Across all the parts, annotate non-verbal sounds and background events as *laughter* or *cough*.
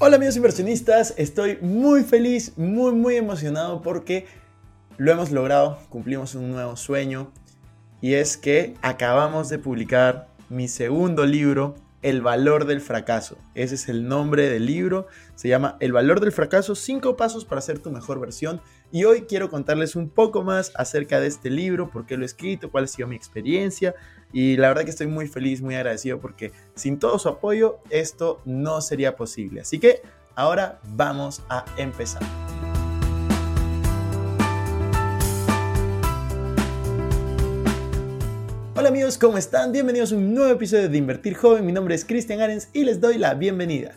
Hola amigos inversionistas, estoy muy feliz, muy muy emocionado porque lo hemos logrado, cumplimos un nuevo sueño y es que acabamos de publicar mi segundo libro, El valor del fracaso. Ese es el nombre del libro, se llama El valor del fracaso, 5 pasos para ser tu mejor versión y hoy quiero contarles un poco más acerca de este libro, por qué lo he escrito, cuál ha sido mi experiencia. Y la verdad que estoy muy feliz, muy agradecido porque sin todo su apoyo esto no sería posible. Así que ahora vamos a empezar. Hola amigos, ¿cómo están? Bienvenidos a un nuevo episodio de Invertir Joven. Mi nombre es Cristian Arens y les doy la bienvenida.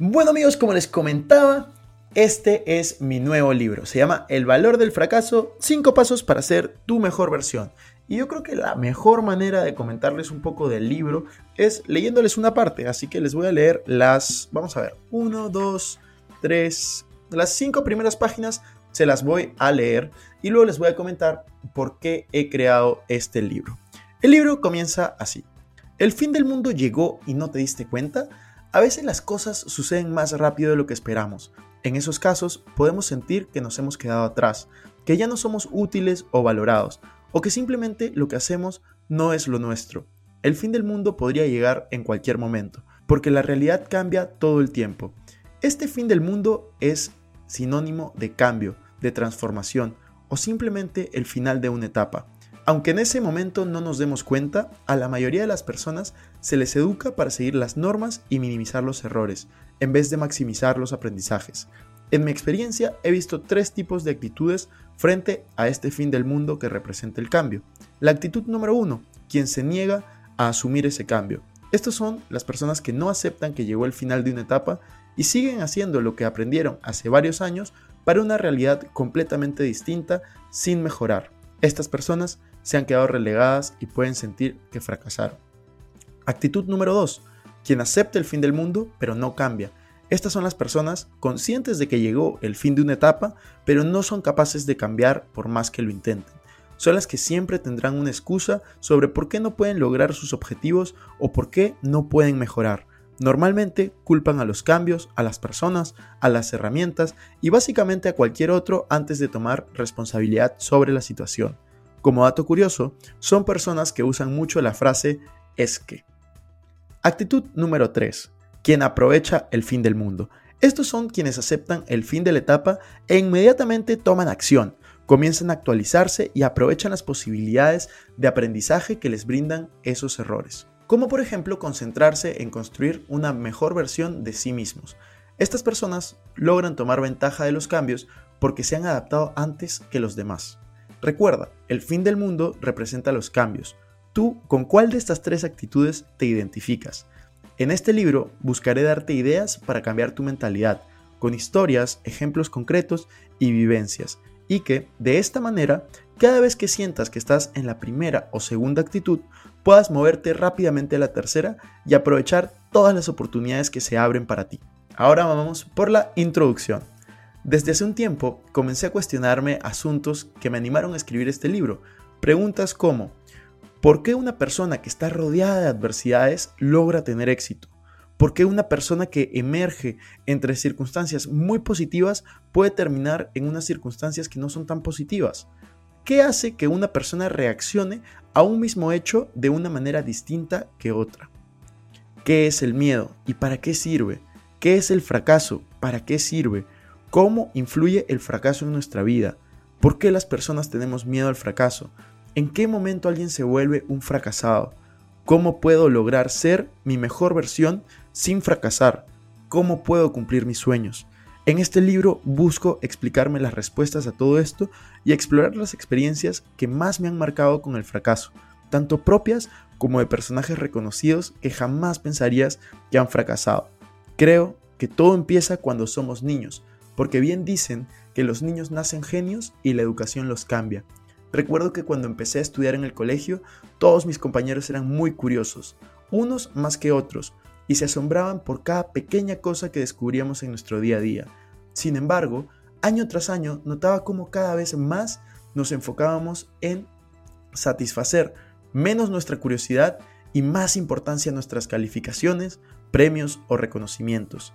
Bueno amigos, como les comentaba, este es mi nuevo libro. Se llama El valor del fracaso, 5 pasos para ser tu mejor versión. Y yo creo que la mejor manera de comentarles un poco del libro es leyéndoles una parte. Así que les voy a leer las, vamos a ver, 1, 2, 3, las 5 primeras páginas se las voy a leer y luego les voy a comentar por qué he creado este libro. El libro comienza así. El fin del mundo llegó y no te diste cuenta. A veces las cosas suceden más rápido de lo que esperamos. En esos casos podemos sentir que nos hemos quedado atrás, que ya no somos útiles o valorados, o que simplemente lo que hacemos no es lo nuestro. El fin del mundo podría llegar en cualquier momento, porque la realidad cambia todo el tiempo. Este fin del mundo es sinónimo de cambio, de transformación, o simplemente el final de una etapa. Aunque en ese momento no nos demos cuenta, a la mayoría de las personas se les educa para seguir las normas y minimizar los errores, en vez de maximizar los aprendizajes. En mi experiencia he visto tres tipos de actitudes frente a este fin del mundo que representa el cambio. La actitud número uno, quien se niega a asumir ese cambio. Estos son las personas que no aceptan que llegó el final de una etapa y siguen haciendo lo que aprendieron hace varios años para una realidad completamente distinta sin mejorar. Estas personas se han quedado relegadas y pueden sentir que fracasaron. Actitud número 2. Quien acepta el fin del mundo pero no cambia. Estas son las personas conscientes de que llegó el fin de una etapa pero no son capaces de cambiar por más que lo intenten. Son las que siempre tendrán una excusa sobre por qué no pueden lograr sus objetivos o por qué no pueden mejorar. Normalmente culpan a los cambios, a las personas, a las herramientas y básicamente a cualquier otro antes de tomar responsabilidad sobre la situación. Como dato curioso, son personas que usan mucho la frase es que. Actitud número 3. Quien aprovecha el fin del mundo. Estos son quienes aceptan el fin de la etapa e inmediatamente toman acción, comienzan a actualizarse y aprovechan las posibilidades de aprendizaje que les brindan esos errores. Como por ejemplo concentrarse en construir una mejor versión de sí mismos. Estas personas logran tomar ventaja de los cambios porque se han adaptado antes que los demás. Recuerda, el fin del mundo representa los cambios. ¿Tú con cuál de estas tres actitudes te identificas? En este libro buscaré darte ideas para cambiar tu mentalidad, con historias, ejemplos concretos y vivencias, y que, de esta manera, cada vez que sientas que estás en la primera o segunda actitud, puedas moverte rápidamente a la tercera y aprovechar todas las oportunidades que se abren para ti. Ahora vamos por la introducción. Desde hace un tiempo comencé a cuestionarme asuntos que me animaron a escribir este libro. Preguntas como, ¿por qué una persona que está rodeada de adversidades logra tener éxito? ¿Por qué una persona que emerge entre circunstancias muy positivas puede terminar en unas circunstancias que no son tan positivas? ¿Qué hace que una persona reaccione a un mismo hecho de una manera distinta que otra? ¿Qué es el miedo y para qué sirve? ¿Qué es el fracaso? ¿Para qué sirve? ¿Cómo influye el fracaso en nuestra vida? ¿Por qué las personas tenemos miedo al fracaso? ¿En qué momento alguien se vuelve un fracasado? ¿Cómo puedo lograr ser mi mejor versión sin fracasar? ¿Cómo puedo cumplir mis sueños? En este libro busco explicarme las respuestas a todo esto y explorar las experiencias que más me han marcado con el fracaso, tanto propias como de personajes reconocidos que jamás pensarías que han fracasado. Creo que todo empieza cuando somos niños, porque bien dicen que los niños nacen genios y la educación los cambia. Recuerdo que cuando empecé a estudiar en el colegio, todos mis compañeros eran muy curiosos, unos más que otros, y se asombraban por cada pequeña cosa que descubríamos en nuestro día a día. Sin embargo, año tras año notaba cómo cada vez más nos enfocábamos en satisfacer menos nuestra curiosidad y más importancia a nuestras calificaciones, premios o reconocimientos.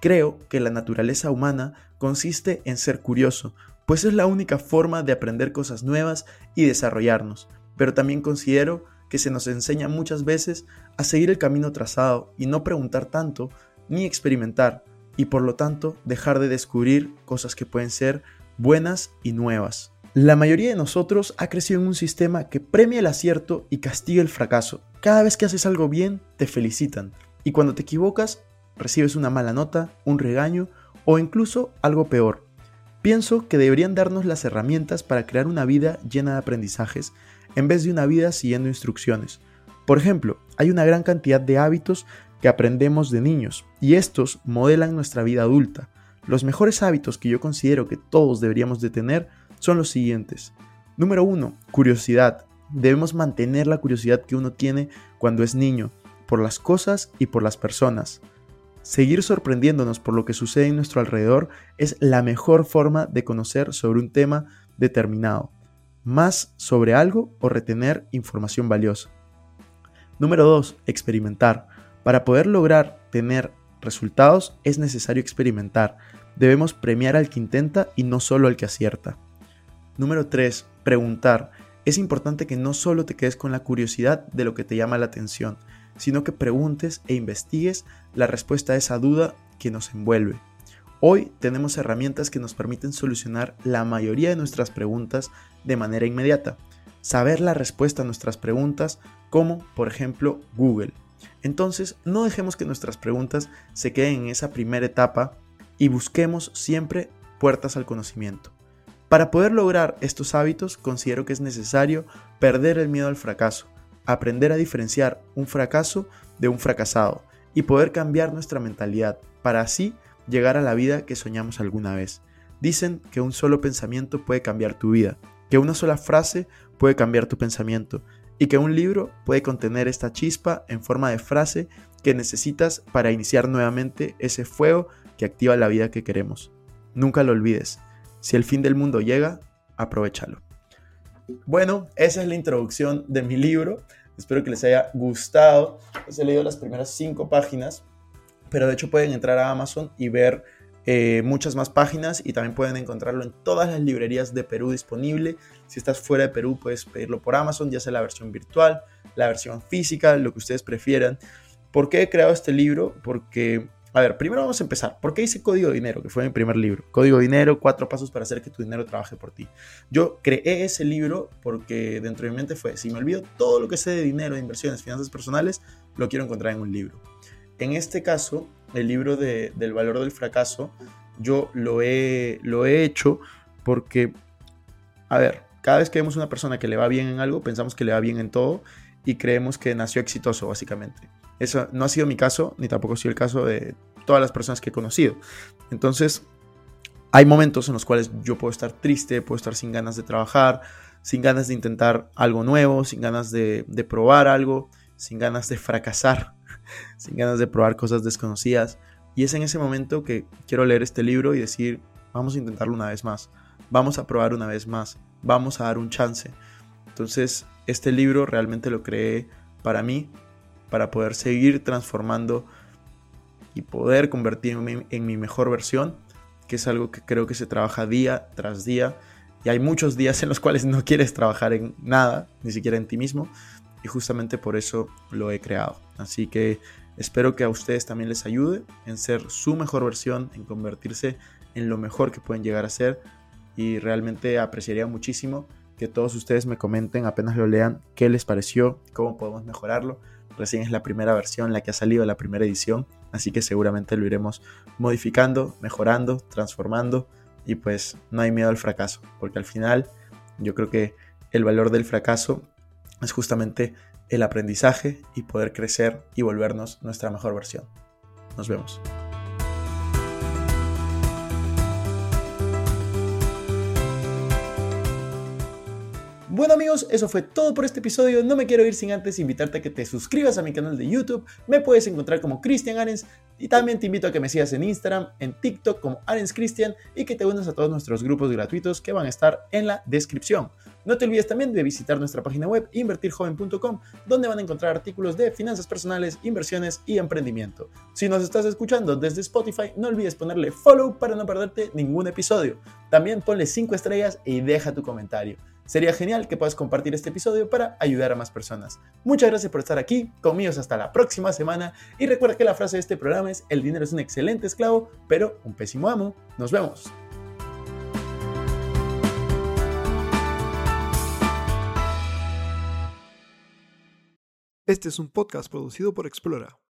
Creo que la naturaleza humana consiste en ser curioso, pues es la única forma de aprender cosas nuevas y desarrollarnos, pero también considero que se nos enseña muchas veces a seguir el camino trazado y no preguntar tanto ni experimentar, y por lo tanto dejar de descubrir cosas que pueden ser buenas y nuevas. La mayoría de nosotros ha crecido en un sistema que premia el acierto y castiga el fracaso. Cada vez que haces algo bien, te felicitan. Y cuando te equivocas, recibes una mala nota, un regaño o incluso algo peor. Pienso que deberían darnos las herramientas para crear una vida llena de aprendizajes en vez de una vida siguiendo instrucciones. Por ejemplo, hay una gran cantidad de hábitos que aprendemos de niños y estos modelan nuestra vida adulta. Los mejores hábitos que yo considero que todos deberíamos de tener son los siguientes. Número 1. Curiosidad. Debemos mantener la curiosidad que uno tiene cuando es niño, por las cosas y por las personas. Seguir sorprendiéndonos por lo que sucede en nuestro alrededor es la mejor forma de conocer sobre un tema determinado, más sobre algo o retener información valiosa. Número 2. Experimentar. Para poder lograr tener resultados es necesario experimentar. Debemos premiar al que intenta y no solo al que acierta. Número 3. Preguntar. Es importante que no solo te quedes con la curiosidad de lo que te llama la atención, sino que preguntes e investigues la respuesta a esa duda que nos envuelve. Hoy tenemos herramientas que nos permiten solucionar la mayoría de nuestras preguntas de manera inmediata. Saber la respuesta a nuestras preguntas, como por ejemplo Google. Entonces, no dejemos que nuestras preguntas se queden en esa primera etapa y busquemos siempre puertas al conocimiento. Para poder lograr estos hábitos considero que es necesario perder el miedo al fracaso, aprender a diferenciar un fracaso de un fracasado y poder cambiar nuestra mentalidad para así llegar a la vida que soñamos alguna vez. Dicen que un solo pensamiento puede cambiar tu vida, que una sola frase puede cambiar tu pensamiento y que un libro puede contener esta chispa en forma de frase que necesitas para iniciar nuevamente ese fuego que activa la vida que queremos. Nunca lo olvides. Si el fin del mundo llega, aprovechalo. Bueno, esa es la introducción de mi libro. Espero que les haya gustado. Les he leído las primeras cinco páginas, pero de hecho pueden entrar a Amazon y ver eh, muchas más páginas y también pueden encontrarlo en todas las librerías de Perú disponible. Si estás fuera de Perú, puedes pedirlo por Amazon, ya sea la versión virtual, la versión física, lo que ustedes prefieran. ¿Por qué he creado este libro? Porque a ver, primero vamos a empezar. ¿Por qué hice Código Dinero? Que fue mi primer libro. Código Dinero, cuatro pasos para hacer que tu dinero trabaje por ti. Yo creé ese libro porque dentro de mi mente fue, si me olvido todo lo que sé de dinero, de inversiones, finanzas personales, lo quiero encontrar en un libro. En este caso, el libro de, del valor del fracaso, yo lo he, lo he hecho porque, a ver, cada vez que vemos una persona que le va bien en algo, pensamos que le va bien en todo y creemos que nació exitoso, básicamente. Eso no ha sido mi caso, ni tampoco ha sido el caso de todas las personas que he conocido. Entonces, hay momentos en los cuales yo puedo estar triste, puedo estar sin ganas de trabajar, sin ganas de intentar algo nuevo, sin ganas de, probar algo, sin ganas de fracasar, *laughs* sin ganas de probar cosas desconocidas. Y es en ese momento que quiero leer este libro y decir, vamos a intentarlo una vez más, vamos a probar una vez más, vamos a dar un chance. Entonces, este libro realmente lo creé para mí, para poder seguir transformando y poder convertirme en mi mejor versión, que es algo que creo que se trabaja día tras día. Y hay muchos días en los cuales no quieres trabajar en nada, ni siquiera en ti mismo, y justamente por eso lo he creado. Así que espero que a ustedes también les ayude en ser su mejor versión, en convertirse en lo mejor que pueden llegar a ser, y realmente apreciaría muchísimo que todos ustedes me comenten apenas lo lean qué les pareció, cómo podemos mejorarlo Recién es la primera versión, la que ha salido, la primera edición, así que seguramente lo iremos modificando, mejorando, transformando y pues no hay miedo al fracaso, porque al final yo creo que el valor del fracaso es justamente el aprendizaje y poder crecer y volvernos nuestra mejor versión. Nos vemos. Bueno amigos, eso fue todo por este episodio. No me quiero ir sin antes invitarte a que te suscribas a mi canal de YouTube. Me puedes encontrar como Cristian Arens y también te invito a que me sigas en Instagram, en TikTok como Arens Cristian y que te unas a todos nuestros grupos gratuitos que van a estar en la descripción. No te olvides también de visitar nuestra página web invertirjoven.com, donde van a encontrar artículos de finanzas personales, inversiones y emprendimiento. Si nos estás escuchando desde Spotify, no olvides ponerle follow para no perderte ningún episodio. También ponle 5 estrellas y deja tu comentario. Sería genial que puedas compartir este episodio para ayudar a más personas. Muchas gracias por estar aquí, conmigo hasta la próxima semana y recuerda que la frase de este programa es el dinero es un excelente esclavo, pero un pésimo amo. Nos vemos. Este es un podcast producido por Explora.